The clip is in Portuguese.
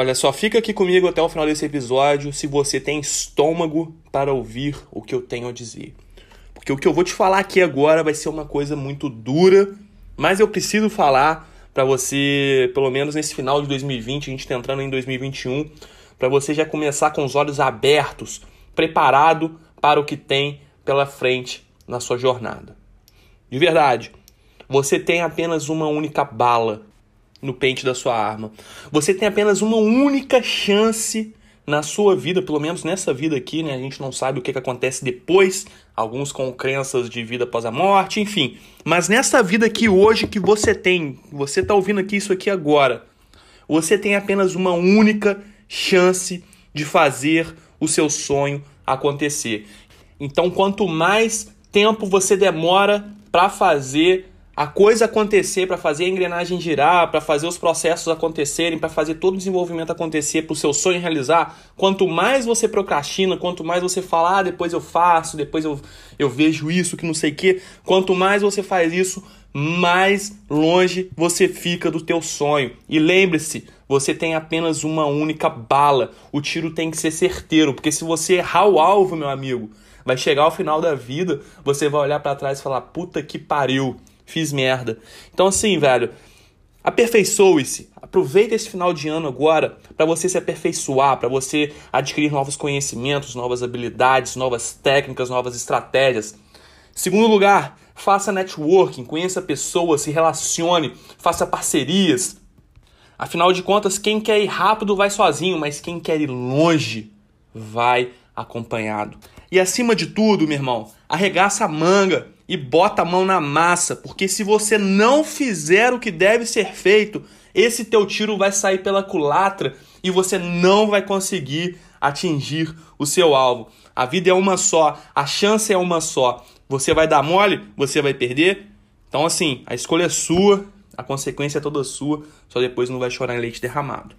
Olha só, fica aqui comigo até o final desse episódio se você tem estômago para ouvir o que eu tenho a dizer. Porque o que eu vou te falar aqui agora vai ser uma coisa muito dura, mas eu preciso falar para você, pelo menos nesse final de 2020, a gente tá entrando em 2021, para você já começar com os olhos abertos, preparado para o que tem pela frente na sua jornada. De verdade, você tem apenas uma única bala no pente da sua arma. Você tem apenas uma única chance na sua vida, pelo menos nessa vida aqui, né? A gente não sabe o que, que acontece depois, alguns com crenças de vida após a morte, enfim. Mas nessa vida aqui hoje que você tem, você tá ouvindo aqui isso aqui agora, você tem apenas uma única chance de fazer o seu sonho acontecer. Então, quanto mais tempo você demora para fazer a coisa acontecer, para fazer a engrenagem girar, para fazer os processos acontecerem, para fazer todo o desenvolvimento acontecer, para o seu sonho realizar, quanto mais você procrastina, quanto mais você fala, ah, depois eu faço, depois eu, eu vejo isso, que não sei o quê, quanto mais você faz isso, mais longe você fica do teu sonho. E lembre-se, você tem apenas uma única bala. O tiro tem que ser certeiro, porque se você errar o alvo, meu amigo, vai chegar ao final da vida, você vai olhar para trás e falar: "Puta que pariu, fiz merda". Então assim, velho, aperfeiçoe-se. Aproveita esse final de ano agora para você se aperfeiçoar, para você adquirir novos conhecimentos, novas habilidades, novas técnicas, novas estratégias. Segundo lugar, faça networking, conheça pessoas, se relacione, faça parcerias, Afinal de contas, quem quer ir rápido vai sozinho, mas quem quer ir longe vai acompanhado. E acima de tudo, meu irmão, arregaça a manga e bota a mão na massa, porque se você não fizer o que deve ser feito, esse teu tiro vai sair pela culatra e você não vai conseguir atingir o seu alvo. A vida é uma só, a chance é uma só. Você vai dar mole, você vai perder. Então assim, a escolha é sua, a consequência é toda sua, só depois não vai chorar em leite derramado.